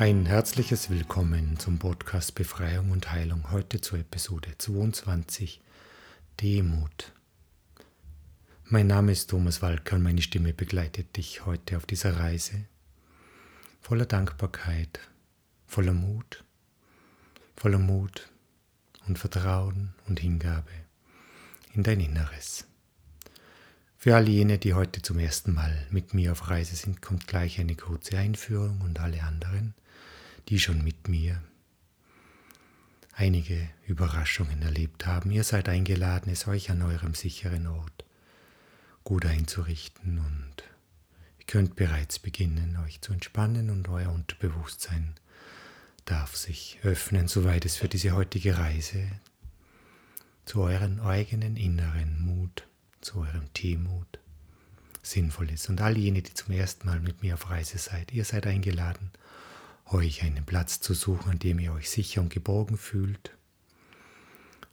Ein herzliches Willkommen zum Podcast Befreiung und Heilung. Heute zur Episode 22 Demut. Mein Name ist Thomas Walker und meine Stimme begleitet dich heute auf dieser Reise voller Dankbarkeit, voller Mut, voller Mut und Vertrauen und Hingabe in dein Inneres. Für all jene, die heute zum ersten Mal mit mir auf Reise sind, kommt gleich eine kurze Einführung und alle anderen die schon mit mir einige Überraschungen erlebt haben. Ihr seid eingeladen, es euch an eurem sicheren Ort gut einzurichten und ihr könnt bereits beginnen, euch zu entspannen und euer Unterbewusstsein darf sich öffnen, soweit es für diese heutige Reise zu euren eigenen inneren Mut, zu eurem Teemut sinnvoll ist. Und all jene, die zum ersten Mal mit mir auf Reise seid, ihr seid eingeladen, euch einen Platz zu suchen, an dem ihr euch sicher und geborgen fühlt.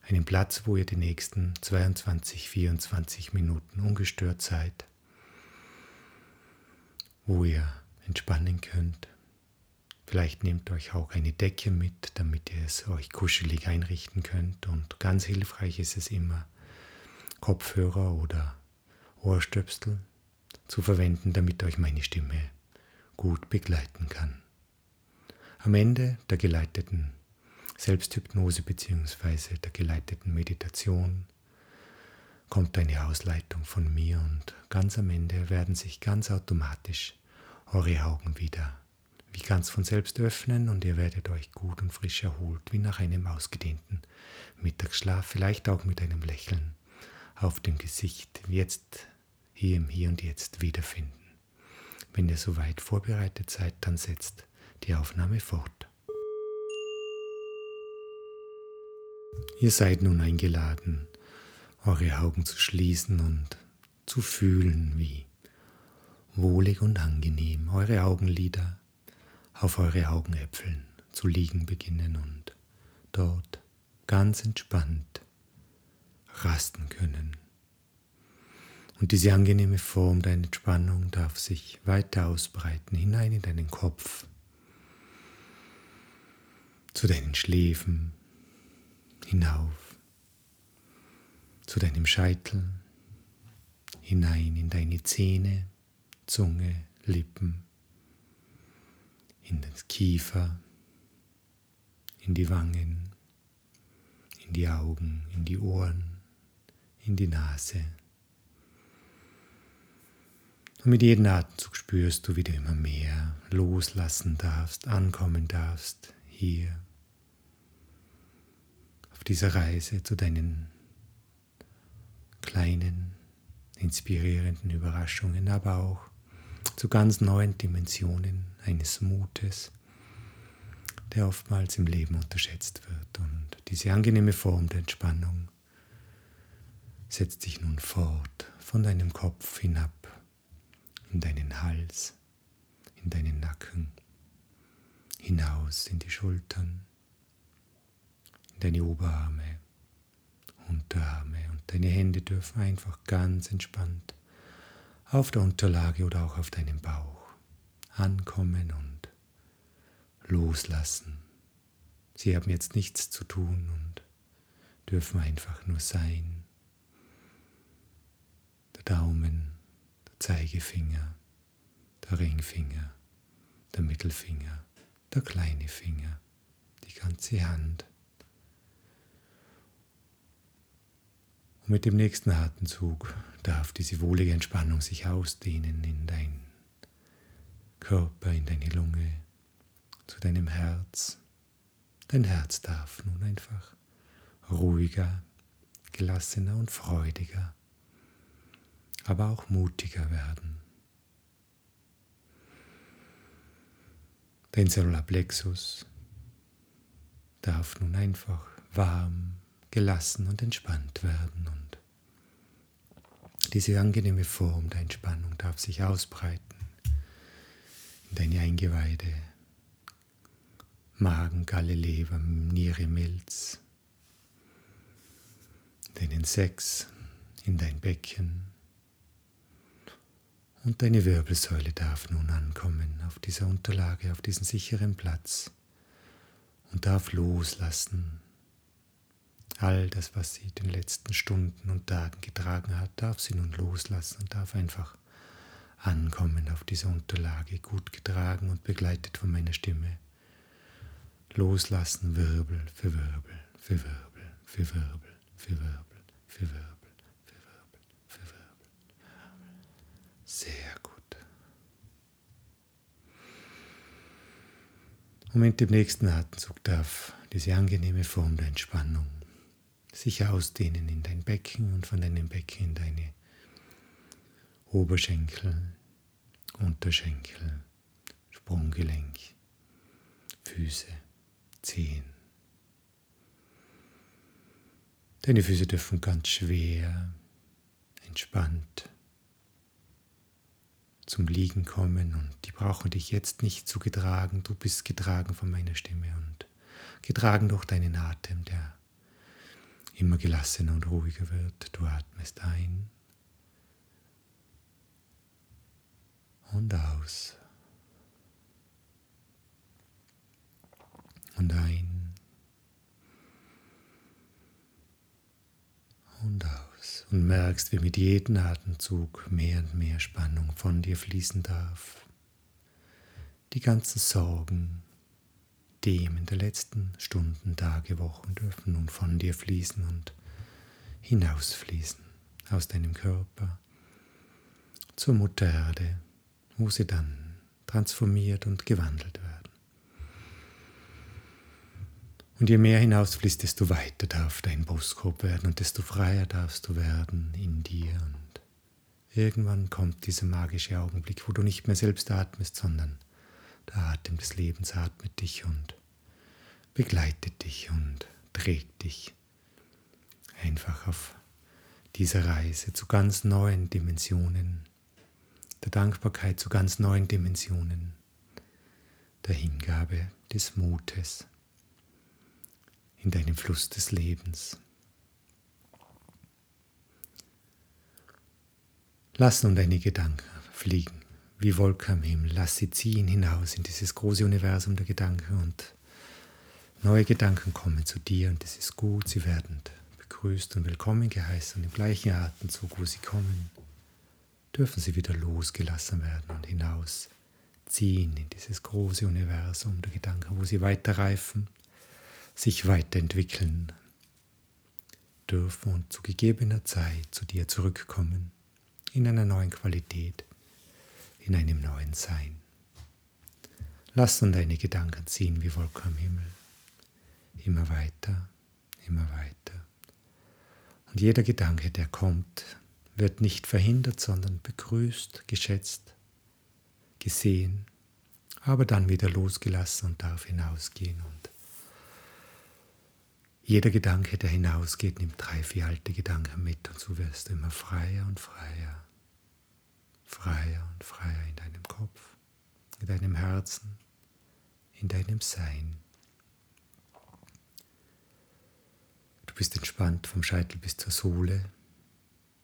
Einen Platz, wo ihr die nächsten 22, 24 Minuten ungestört seid, wo ihr entspannen könnt. Vielleicht nehmt euch auch eine Decke mit, damit ihr es euch kuschelig einrichten könnt. Und ganz hilfreich ist es immer, Kopfhörer oder Ohrstöpsel zu verwenden, damit euch meine Stimme gut begleiten kann. Am Ende der geleiteten Selbsthypnose bzw. der geleiteten Meditation kommt eine Ausleitung von mir und ganz am Ende werden sich ganz automatisch eure Augen wieder wie ganz von selbst öffnen und ihr werdet euch gut und frisch erholt, wie nach einem ausgedehnten Mittagsschlaf, vielleicht auch mit einem Lächeln auf dem Gesicht, jetzt hier im Hier und Jetzt wiederfinden. Wenn ihr soweit vorbereitet seid, dann setzt die Aufnahme fort. Ihr seid nun eingeladen, eure Augen zu schließen und zu fühlen, wie wohlig und angenehm eure Augenlider auf eure Augenäpfeln zu liegen beginnen und dort ganz entspannt rasten können. Und diese angenehme Form der Entspannung darf sich weiter ausbreiten hinein in deinen Kopf, zu deinen Schläfen hinauf, zu deinem Scheitel, hinein in deine Zähne, Zunge, Lippen, in den Kiefer, in die Wangen, in die Augen, in die Ohren, in die Nase. Und mit jedem Atemzug spürst du, wie du immer mehr loslassen darfst, ankommen darfst hier auf dieser Reise zu deinen kleinen, inspirierenden Überraschungen, aber auch zu ganz neuen Dimensionen eines Mutes, der oftmals im Leben unterschätzt wird. Und diese angenehme Form der Entspannung setzt sich nun fort von deinem Kopf hinab in deinen Hals, in deinen Nacken, hinaus in die Schultern, in deine Oberarme, Unterarme und deine Hände dürfen einfach ganz entspannt auf der Unterlage oder auch auf deinem Bauch ankommen und loslassen. Sie haben jetzt nichts zu tun und dürfen einfach nur sein. Der Daumen, der Zeigefinger, der Ringfinger, der Mittelfinger, der kleine Finger, die ganze Hand. Und mit dem nächsten Atemzug darf diese wohlige Entspannung sich ausdehnen in dein Körper, in deine Lunge, zu deinem Herz. Dein Herz darf nun einfach ruhiger, gelassener und freudiger, aber auch mutiger werden. Dein Solarplexus darf nun einfach warm, gelassen und entspannt werden und diese angenehme Form der Entspannung darf sich ausbreiten in deine Eingeweide, Magen, Galle, Leber, Niere, Milz, deinen Sex, in dein Becken Und deine Wirbelsäule darf nun ankommen auf dieser Unterlage, auf diesen sicheren Platz und darf loslassen. All das, was sie den letzten Stunden und Tagen getragen hat, darf sie nun loslassen und darf einfach ankommen auf dieser Unterlage, gut getragen und begleitet von meiner Stimme. Loslassen, Wirbel für Wirbel, für Wirbel, für Wirbel, für Wirbel, für Wirbel. Sehr gut. Mit dem nächsten Atemzug darf diese angenehme Form der Entspannung sich ausdehnen in dein Becken und von deinem Becken in deine Oberschenkel, Unterschenkel, Sprunggelenk, Füße, Zehen. Deine Füße dürfen ganz schwer, entspannt zum Liegen kommen und die brauchen dich jetzt nicht zu getragen. Du bist getragen von meiner Stimme und getragen durch deinen Atem, der immer gelassener und ruhiger wird. Du atmest ein und aus. Und ein und aus. Und merkst, wie mit jedem Atemzug mehr und mehr Spannung von dir fließen darf. Die ganzen Sorgen, Themen der letzten Stunden, Tage, Wochen dürfen nun von dir fließen und hinausfließen aus deinem Körper zur Mutter Erde, wo sie dann transformiert und gewandelt werden. Und je mehr hinausfließt, desto weiter darf dein Brustkorb werden und desto freier darfst du werden in dir. Und irgendwann kommt dieser magische Augenblick, wo du nicht mehr selbst atmest, sondern der Atem des Lebens atmet dich und begleitet dich und trägt dich einfach auf dieser Reise zu ganz neuen Dimensionen der Dankbarkeit zu ganz neuen Dimensionen, der Hingabe, des Mutes in deinem Fluss des Lebens. Lass nun deine Gedanken fliegen wie Wolken am Himmel. Lass sie ziehen hinaus in dieses große Universum der Gedanken und neue Gedanken kommen zu dir und es ist gut, sie werden begrüßt und willkommen geheißen und im gleichen Atemzug, wo sie kommen, dürfen sie wieder losgelassen werden und hinausziehen in dieses große Universum der Gedanken, wo sie weiter reifen, sich weiterentwickeln dürfen und zu gegebener Zeit zu dir zurückkommen, in einer neuen Qualität, in einem neuen Sein. Lass nun deine Gedanken ziehen wie Wolken am Himmel, immer weiter, immer weiter. Und jeder Gedanke, der kommt, wird nicht verhindert, sondern begrüßt, geschätzt, gesehen, aber dann wieder losgelassen und darf hinausgehen. Und jeder Gedanke, der hinausgeht, nimmt drei, vier alte Gedanken mit und so wirst du immer freier und freier, freier und freier in deinem Kopf, in deinem Herzen, in deinem Sein. Du bist entspannt vom Scheitel bis zur Sohle,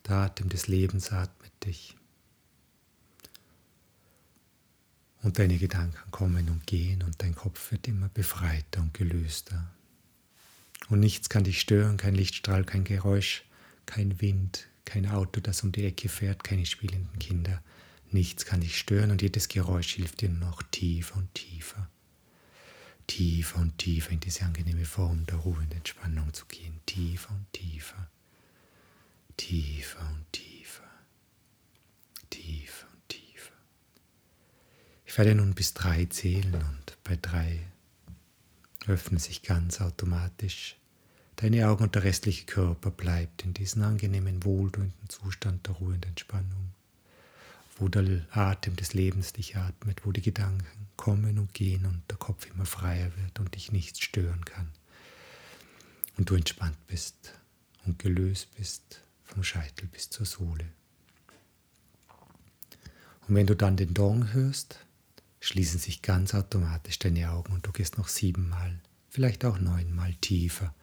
der Atem des Lebens atmet dich. Und deine Gedanken kommen und gehen und dein Kopf wird immer befreiter und gelöster. Und nichts kann dich stören, kein Lichtstrahl, kein Geräusch, kein Wind, kein Auto, das um die Ecke fährt, keine spielenden Kinder. Nichts kann dich stören und jedes Geräusch hilft dir noch tiefer und tiefer, tiefer und tiefer in diese angenehme Form der Ruhe und Entspannung zu gehen, tiefer und tiefer tiefer und tiefer, tiefer und tiefer. Ich werde nun bis drei zählen und bei drei öffnen sich ganz automatisch deine Augen und der restliche Körper bleibt in diesem angenehmen, wohltuenden Zustand der Ruhe und Entspannung, wo der Atem des Lebens dich atmet, wo die Gedanken kommen und gehen und der Kopf immer freier wird und dich nichts stören kann. Und du entspannt bist und gelöst bist vom Scheitel bis zur Sohle. Und wenn du dann den Dong hörst, schließen sich ganz automatisch deine Augen und du gehst noch siebenmal, vielleicht auch neunmal tiefer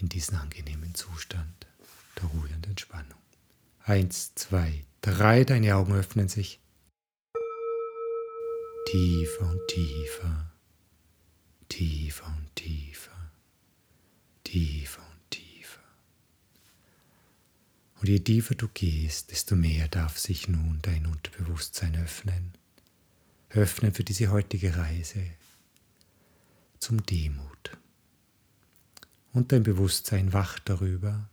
in diesen angenehmen Zustand der Ruhe und Entspannung. Eins, zwei, drei, deine Augen öffnen sich. Tiefer und tiefer, tiefer und tiefer, tiefer und tiefer. Und je tiefer du gehst, desto mehr darf sich nun dein Unterbewusstsein öffnen. Öffnen für diese heutige Reise zum Demut. Und dein Bewusstsein wacht darüber,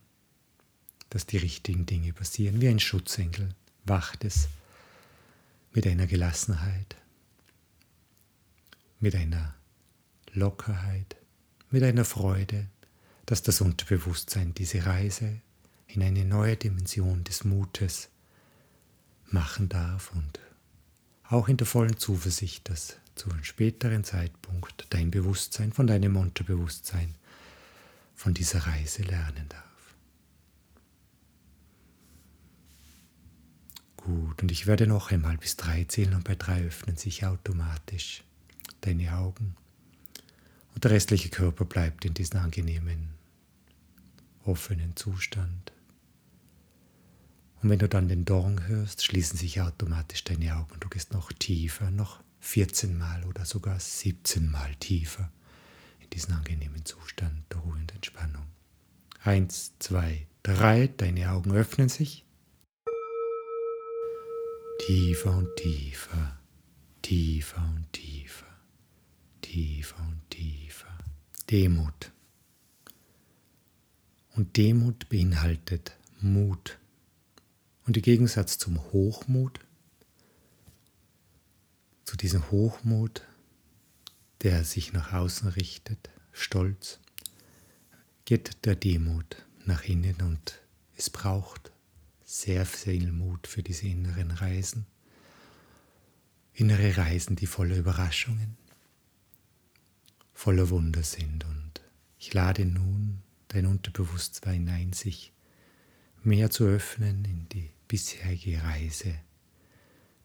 dass die richtigen Dinge passieren. Wie ein Schutzengel wacht es mit einer Gelassenheit, mit einer Lockerheit, mit einer Freude, dass das Unterbewusstsein diese Reise in eine neue Dimension des Mutes machen darf und auch in der vollen Zuversicht, dass zu einem späteren Zeitpunkt dein Bewusstsein von deinem Unterbewusstsein von dieser Reise lernen darf. Gut, und ich werde noch einmal bis drei zählen und bei drei öffnen sich automatisch deine Augen. Und der restliche Körper bleibt in diesem angenehmen, offenen Zustand. Und wenn du dann den Dorn hörst, schließen sich automatisch deine Augen und du gehst noch tiefer, noch 14 Mal oder sogar 17 Mal tiefer in diesen angenehmen Zustand der Ruhe und Entspannung. Eins, zwei, drei, deine Augen öffnen sich. Tiefer und tiefer, tiefer und tiefer, tiefer und tiefer. Demut. Und Demut beinhaltet Mut. Und im Gegensatz zum Hochmut, zu diesem Hochmut, der sich nach außen richtet, Stolz, geht der Demut nach innen und es braucht sehr viel Mut für diese inneren Reisen. Innere Reisen, die voller Überraschungen, voller Wunder sind. Und ich lade nun dein Unterbewusstsein ein, sich mehr zu öffnen in die bisherige Reise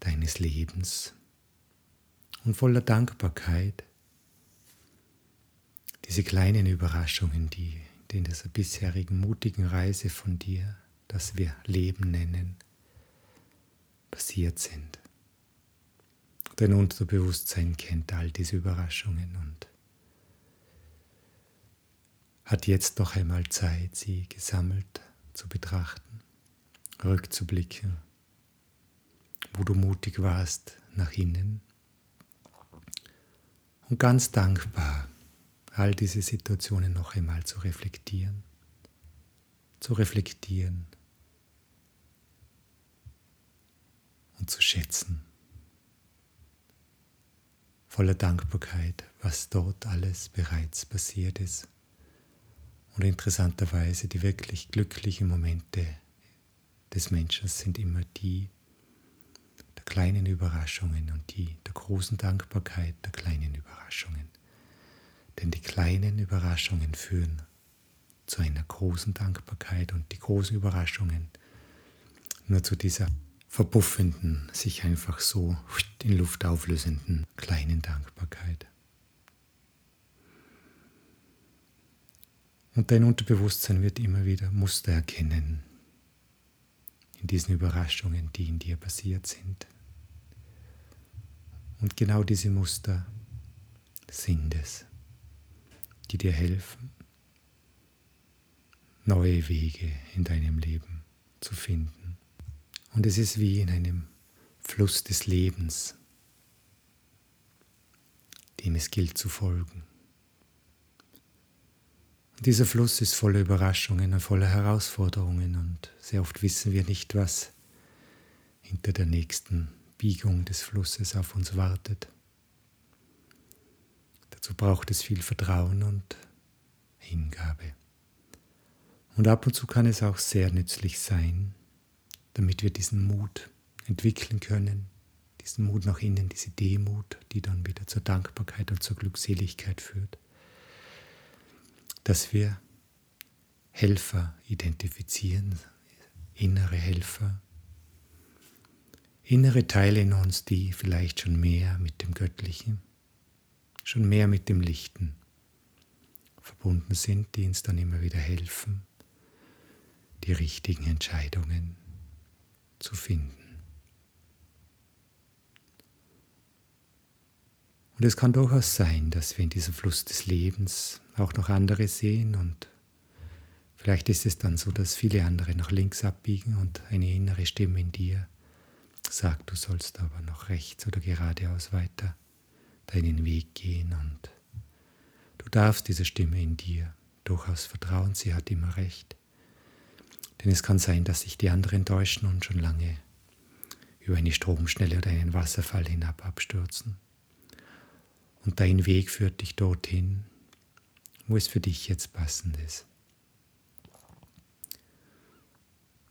deines Lebens und voller Dankbarkeit diese kleinen Überraschungen, die in dieser bisherigen mutigen Reise von dir das wir Leben nennen, passiert sind. Dein Unterbewusstsein kennt all diese Überraschungen und hat jetzt noch einmal Zeit, sie gesammelt zu betrachten, rückzublicken, wo du mutig warst nach innen und ganz dankbar all diese Situationen noch einmal zu reflektieren, zu reflektieren, und zu schätzen. Voller Dankbarkeit, was dort alles bereits passiert ist. Und interessanterweise die wirklich glücklichen Momente des Menschen sind immer die der kleinen Überraschungen und die der großen Dankbarkeit der kleinen Überraschungen. Denn die kleinen Überraschungen führen zu einer großen Dankbarkeit und die großen Überraschungen nur zu dieser verpuffenden, sich einfach so in Luft auflösenden kleinen Dankbarkeit. Und dein Unterbewusstsein wird immer wieder Muster erkennen in diesen Überraschungen, die in dir passiert sind. Und genau diese Muster sind es, die dir helfen, neue Wege in deinem Leben zu finden. Und es ist wie in einem Fluss des Lebens, dem es gilt zu folgen. Und dieser Fluss ist voller Überraschungen und voller Herausforderungen und sehr oft wissen wir nicht, was hinter der nächsten Biegung des Flusses auf uns wartet. Dazu braucht es viel Vertrauen und Hingabe. Und ab und zu kann es auch sehr nützlich sein, damit wir diesen Mut entwickeln können, diesen Mut nach innen, diese Demut, die dann wieder zur Dankbarkeit und zur Glückseligkeit führt, dass wir Helfer identifizieren, innere Helfer, innere Teile in uns, die vielleicht schon mehr mit dem Göttlichen, schon mehr mit dem Lichten verbunden sind, die uns dann immer wieder helfen, die richtigen Entscheidungen zu finden. Und es kann durchaus sein, dass wir in diesem Fluss des Lebens auch noch andere sehen und vielleicht ist es dann so, dass viele andere nach links abbiegen und eine innere Stimme in dir sagt, du sollst aber noch rechts oder geradeaus weiter deinen Weg gehen und du darfst dieser Stimme in dir durchaus vertrauen, sie hat immer recht. Denn es kann sein, dass sich die anderen täuschen und schon lange über eine Stromschnelle oder einen Wasserfall hinab abstürzen. Und dein Weg führt dich dorthin, wo es für dich jetzt passend ist.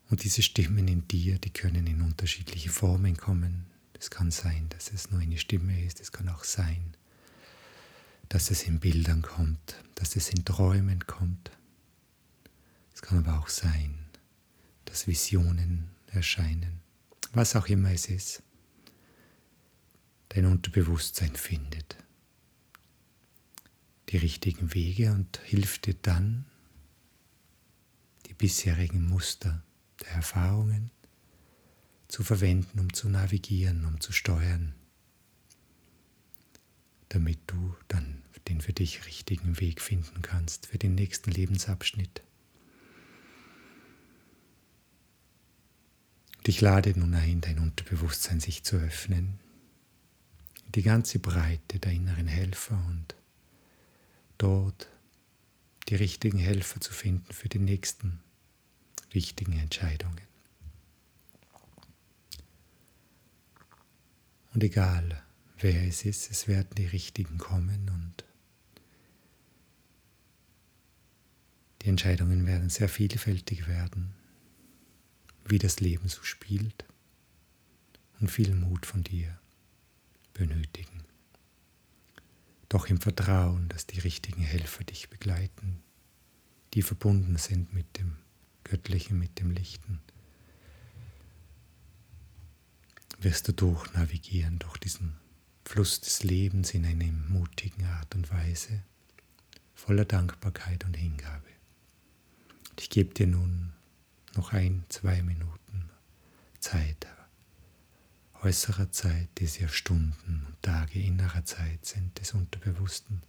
Und diese Stimmen in dir, die können in unterschiedliche Formen kommen. Es kann sein, dass es nur eine Stimme ist, es kann auch sein, dass es in Bildern kommt, dass es in Träumen kommt. Es kann aber auch sein, dass Visionen erscheinen, was auch immer es ist, dein Unterbewusstsein findet die richtigen Wege und hilft dir dann, die bisherigen Muster der Erfahrungen zu verwenden, um zu navigieren, um zu steuern, damit du dann den für dich richtigen Weg finden kannst für den nächsten Lebensabschnitt. Und ich lade nun ein, dein Unterbewusstsein sich zu öffnen, die ganze Breite der inneren Helfer und dort die richtigen Helfer zu finden für die nächsten wichtigen Entscheidungen. Und egal, wer es ist, es werden die richtigen kommen und die Entscheidungen werden sehr vielfältig werden, wie das Leben so spielt und viel Mut von dir benötigen. Doch im Vertrauen, dass die richtigen Helfer dich begleiten, die verbunden sind mit dem Göttlichen, mit dem Lichten, wirst du durchnavigieren durch diesen Fluss des Lebens in einer mutigen Art und Weise, voller Dankbarkeit und Hingabe. Ich gebe dir nun noch ein, zwei Minuten Zeit äußerer Zeit, die sehr Stunden und Tage innerer Zeit sind des Unterbewussten,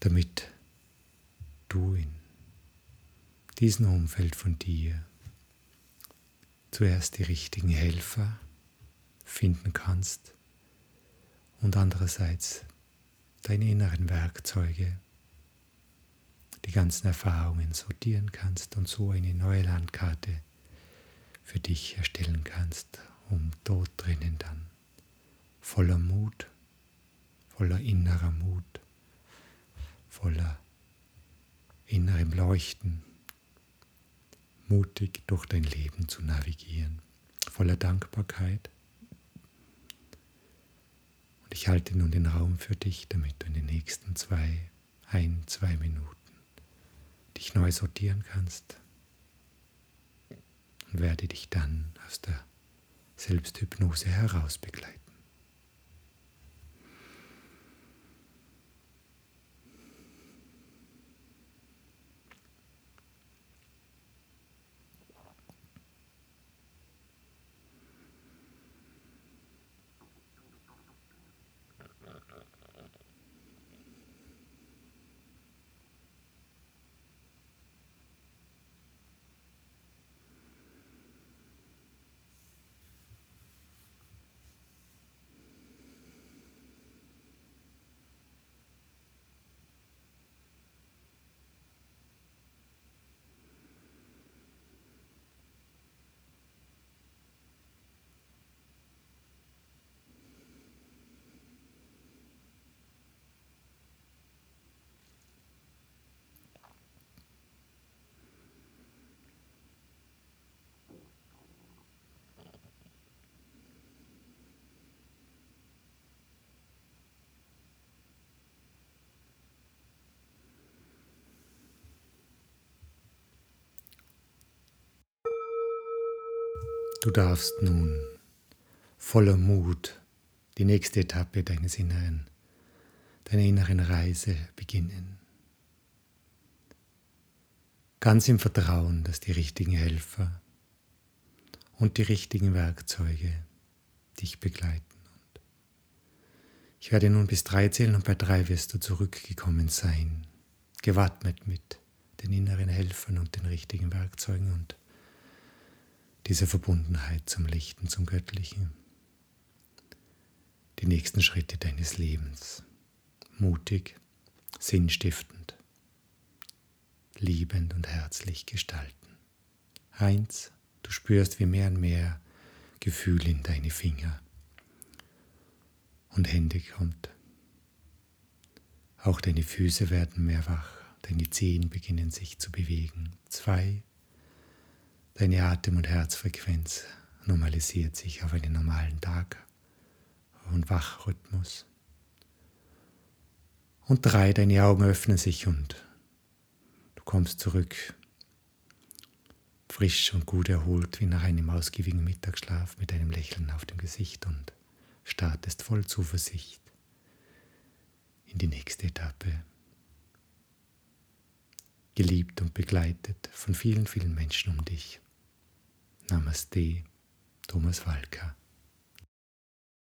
damit du in diesem Umfeld von dir zuerst die richtigen Helfer finden kannst und andererseits deine inneren Werkzeuge, die ganzen Erfahrungen sortieren kannst und so eine neue Landkarte für dich erstellen kannst um dort drinnen dann voller Mut, voller innerer Mut, voller innerem Leuchten, mutig durch dein Leben zu navigieren, voller Dankbarkeit. Und ich halte nun den Raum für dich, damit du in den nächsten zwei, ein, zwei Minuten dich neu sortieren kannst und werde dich dann aus der Selbsthypnose herausbegleiten. Du darfst nun voller Mut die nächste Etappe deines inneren, deiner inneren Reise beginnen. Ganz im Vertrauen, dass die richtigen Helfer und die richtigen Werkzeuge dich begleiten. Und ich werde nun bis drei zählen und bei drei wirst du zurückgekommen sein, gewappnet mit den inneren Helfern und den richtigen Werkzeugen und dieser Verbundenheit zum Lichten, zum Göttlichen. Die nächsten Schritte deines Lebens. Mutig, sinnstiftend, liebend und herzlich gestalten. Eins, du spürst, wie mehr und mehr Gefühl in deine Finger und Hände kommt. Auch deine Füße werden mehr wach, deine Zehen beginnen sich zu bewegen. Zwei, deine Atem- und Herzfrequenz normalisiert sich auf einen normalen Tag und Wachrhythmus. Und drei, deine Augen öffnen sich und du kommst zurück, frisch und gut erholt wie nach einem ausgiebigen Mittagsschlaf mit einem Lächeln auf dem Gesicht und startest voll Zuversicht in die nächste Etappe. Geliebt und begleitet von vielen, vielen Menschen um dich. Namaste, Thomas Walker.